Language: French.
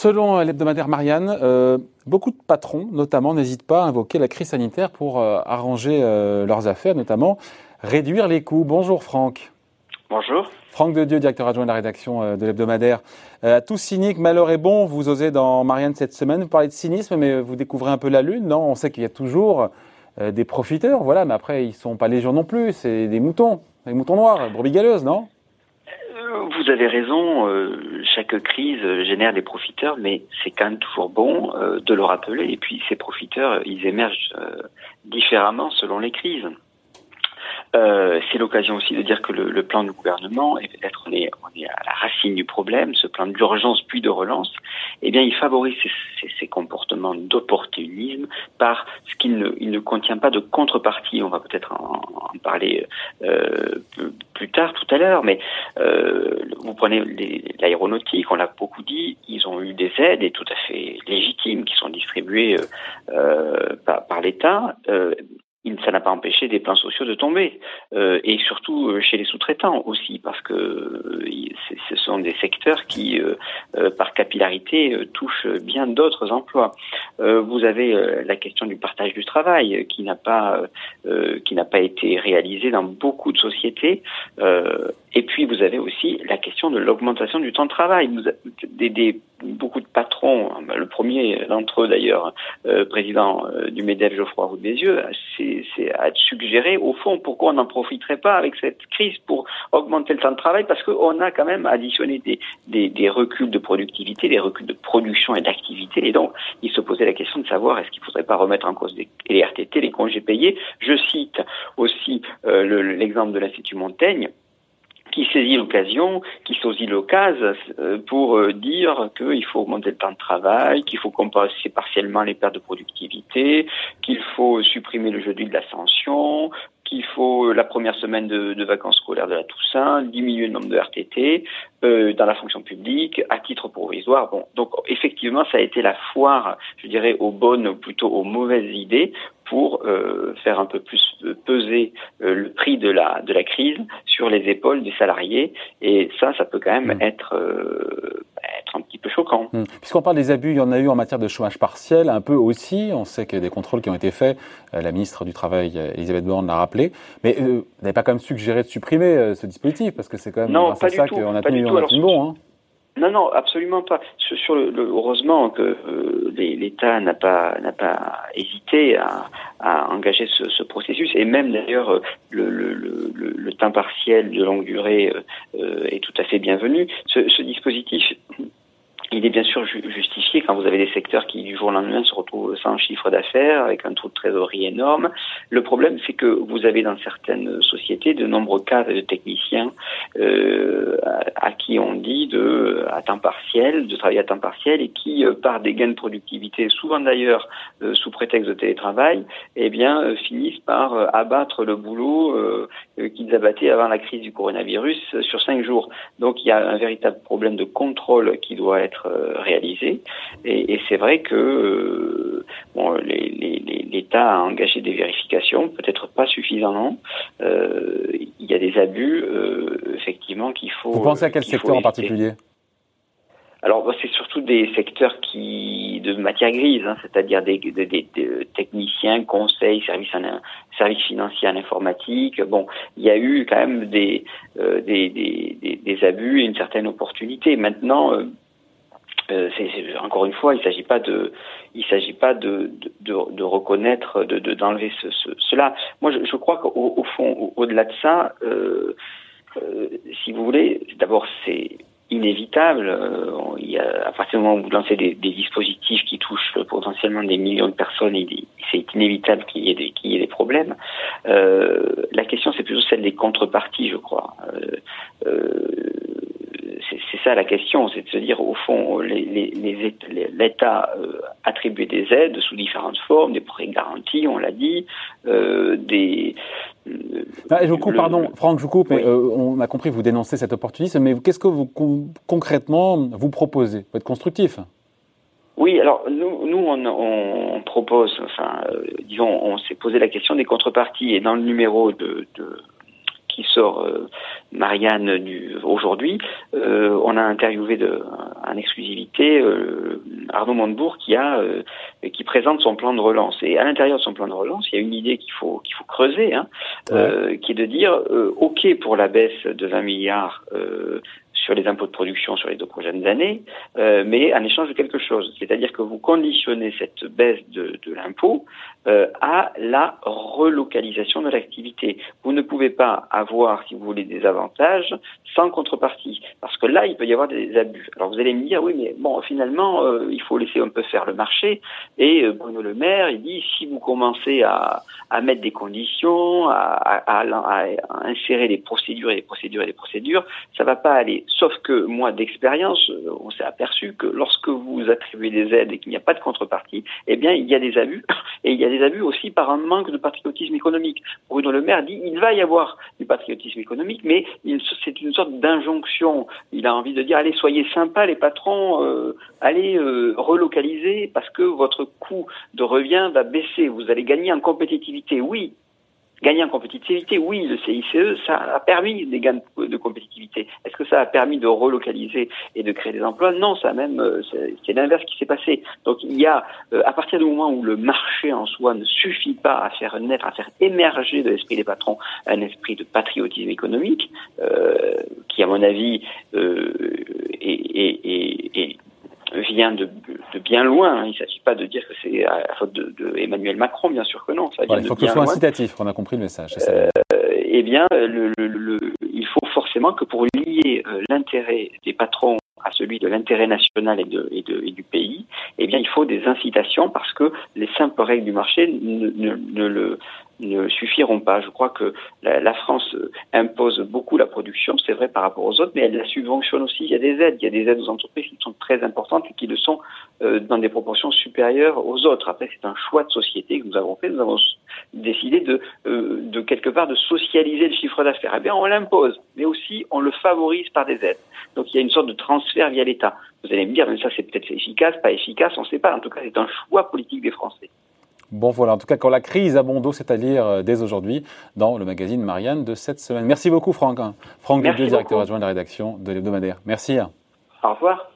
Selon l'hebdomadaire Marianne, euh, beaucoup de patrons, notamment, n'hésitent pas à invoquer la crise sanitaire pour euh, arranger euh, leurs affaires, notamment réduire les coûts. Bonjour Franck. Bonjour. Franck de Dieu, directeur adjoint de la rédaction de l'hebdomadaire. tout cynique, malheur est bon, vous osez dans Marianne cette semaine, vous parlez de cynisme, mais vous découvrez un peu la lune, non? On sait qu'il y a toujours des profiteurs, voilà, mais après, ils ne sont pas légion non plus, c'est des moutons, des moutons noirs, brebis non? Vous avez raison, euh, chaque crise génère des profiteurs, mais c'est quand même toujours bon euh, de le rappeler. Et puis ces profiteurs, ils émergent euh, différemment selon les crises. Euh, c'est l'occasion aussi de dire que le, le plan du gouvernement, et peut-être on est, on est à la racine du problème, ce plan d'urgence puis de relance, eh bien, il favorise ces, ces, ces comportements d'opportunisme par ce qu'il ne, il ne contient pas de contrepartie. On va peut-être en, en, parler euh, plus tard, tout à l'heure, mais euh, vous prenez l'aéronautique, on l'a beaucoup dit, ils ont eu des aides et tout à fait légitimes qui sont distribuées euh, euh par, par l'État. Ça n'a pas empêché des plans sociaux de tomber. Euh, et surtout euh, chez les sous-traitants aussi, parce que euh, ce sont des secteurs qui, par capillarité, touchent bien d'autres emplois. vous avez la question du partage du travail qui n'a pas qui n'a pas été réalisé dans beaucoup de sociétés. Et puis vous avez aussi la question de l'augmentation du temps de travail. Beaucoup de patrons, le premier d'entre eux d'ailleurs, président du MEDEF Geoffroy Roux des Yeux, c'est à suggérer, au fond, pourquoi on n'en profiterait pas avec cette crise pour augmenter le temps de travail, parce qu'on a quand même additionné des, reculs de productivité, des reculs de production et d'activité, et donc il se posait la question de savoir est-ce qu'il ne faudrait pas remettre en cause les RTT, les congés payés? Je cite aussi euh, l'exemple de l'Institut Montaigne, qui saisit l'occasion, qui saisit l'occasion euh, pour euh, dire qu'il faut augmenter le temps de travail, qu'il faut compenser partiellement les pertes de productivité, qu'il faut supprimer le jeudi de l'ascension, qu'il faut la première semaine de, de, vacances scolaires de la Toussaint, diminuer le nombre de RTT euh, dans la fonction publique à titre provisoire. Bon, donc effectivement, ça a été la foire, je dirais, aux bonnes ou plutôt aux mauvaises idées pour euh, faire un peu plus peser euh, le prix de la de la crise sur les épaules des salariés. Et ça, ça peut quand même mmh. euh, être un petit peu choquant. Mmh. Puisqu'on parle des abus, il y en a eu en matière de chômage partiel, un peu aussi. On sait qu'il y a des contrôles qui ont été faits. Euh, la ministre du Travail, Elisabeth Borne, l'a rappelé. Mais euh, vous n'avez pas quand même suggéré de supprimer ce dispositif parce que c'est quand même non, grâce à ça qu'on a tenu, bon. Hein. Non, non, absolument pas. Sur le, le heureusement que euh, l'État n'a pas n'a pas hésité à, à engager ce, ce, processus et même d'ailleurs le, le, le, le, temps partiel de longue durée euh, est tout à fait bienvenu. Ce, ce dispositif il est bien sûr justifié quand vous avez des secteurs qui du jour au lendemain se retrouvent sans chiffre d'affaires, avec un taux de trésorerie énorme. Le problème, c'est que vous avez dans certaines sociétés de nombreux cas de techniciens euh, à, qui on dit de à temps partiel, de travailler à temps partiel, et qui, euh, par des gains de productivité, souvent d'ailleurs euh, sous prétexte de télétravail, eh bien euh, finissent par abattre le boulot qu'ils abattaient avant la crise du coronavirus sur cinq jours. Donc il y a un véritable problème de contrôle qui doit être euh, réalisé. Et, et c'est vrai que euh, bon, l'État a engagé des vérifications, peut-être pas suffisamment. Euh, il y a des abus, effectivement, qu'il faut. Vous pensez à quel secteur en particulier? Alors, c'est surtout des secteurs qui de matière grise, hein, c'est-à-dire des, des, des, techniciens, conseils, services, en, services financiers en informatique. Bon, il y a eu quand même des, euh, des, des, des, abus et une certaine opportunité. Maintenant, euh, euh, encore une fois, il ne s'agit pas de, il s'agit pas de, de, de reconnaître, de d'enlever ce, ce, cela. Moi, je, je crois qu'au au fond, au-delà de ça, euh, euh, si vous voulez, d'abord c'est inévitable. Euh, il y a, à partir du moment où vous lancez des, des dispositifs qui touchent potentiellement des millions de personnes, c'est inévitable qu'il y ait des, qu'il y ait des problèmes. Euh, la question, c'est plutôt celle des contreparties, je crois. C'est ça la question, c'est de se dire au fond, l'État euh, attribue des aides sous différentes formes, des prêts garantis, on l'a dit, euh, des. Euh, ah, je vous coupe, pardon, Franck, je vous coupe, mais euh, on a compris, vous dénoncez cet opportunisme, mais qu'est-ce que vous concrètement vous proposez? Vous êtes constructif? Oui, alors nous, nous on, on propose, enfin, disons, on s'est posé la question des contreparties et dans le numéro de, de qui sort Marianne aujourd'hui, on a interviewé de, en exclusivité Arnaud Montebourg qui a qui présente son plan de relance. Et à l'intérieur de son plan de relance, il y a une idée qu'il faut qu'il faut creuser, hein, qui est de dire ok pour la baisse de 20 milliards sur les impôts de production sur les deux prochaines années, euh, mais en échange de quelque chose. C'est-à-dire que vous conditionnez cette baisse de, l'impôt euh, à la relocalisation de l'activité. Vous ne pouvez pas avoir, si vous voulez, des avantages sans contrepartie, parce que là, il peut y avoir des abus. Alors vous allez me dire, oui, mais bon, finalement, euh, il faut laisser un peu faire le marché. Et Bruno Le Maire, il dit, si vous commencez à, mettre des conditions, à, insérer des procédures et des procédures et des procédures, ça va pas aller. Sauf que moi, d'expérience, euh, on s'est aperçu que lorsque vous attribuez des aides et qu'il n'y a pas de contrepartie, eh bien, il y a des abus. Et il y a des abus aussi par un manque de patriotisme économique. Bruno Le Maire dit il va y avoir du patriotisme économique, mais c'est une sorte d'injonction. Il a envie de dire allez, soyez sympas les patrons, euh, allez euh, relocaliser parce que votre coût de revient va baisser. Vous allez gagner en compétitivité. Oui, Gagner en compétitivité, oui, le CICE, ça a permis des gains de compétitivité. Est-ce que ça a permis de relocaliser et de créer des emplois? Non, ça même, euh, c'est l'inverse qui s'est passé. Donc il y a, euh, à partir du moment où le marché en soi ne suffit pas à faire naître, à faire émerger de l'esprit des patrons un esprit de patriotisme économique, euh, qui à mon avis euh, est, est, est, vient de, de, bien loin. Il ne s'agit pas de dire que c'est à la faute de, de, Emmanuel Macron, bien sûr que non. Ça il faut que ce soit incitatif, on a compris le message. Euh, eh bien, le, le, il faut forcément que pour lier euh, l'intérêt des patrons à celui de l'intérêt national et, de, et, de, et, du pays, eh bien, il faut des incitations parce que les simples règles du marché ne, ne, ne le, ne suffiront pas. Je crois que la, la France impose beaucoup la production, c'est vrai par rapport aux autres, mais elle la subventionne aussi. Il y a des aides, il y a des aides aux entreprises qui sont très importantes et qui le sont euh, dans des proportions supérieures aux autres. Après, c'est un choix de société que nous avons fait. Nous avons décidé de, euh, de quelque part de socialiser le chiffre d'affaires. Eh bien, on l'impose, mais aussi on le favorise par des aides. Donc, il y a une sorte de transfert via l'État. Vous allez me dire, mais ça, c'est peut-être efficace, pas efficace, on ne sait pas. En tout cas, c'est un choix politique des Français. Bon voilà, en tout cas quand la crise a bon dos, c'est à dire euh, dès aujourd'hui dans le magazine Marianne de cette semaine. Merci beaucoup Franck. Hein. Franck Merci directeur adjoint de la rédaction de l'hebdomadaire. Merci. Au revoir.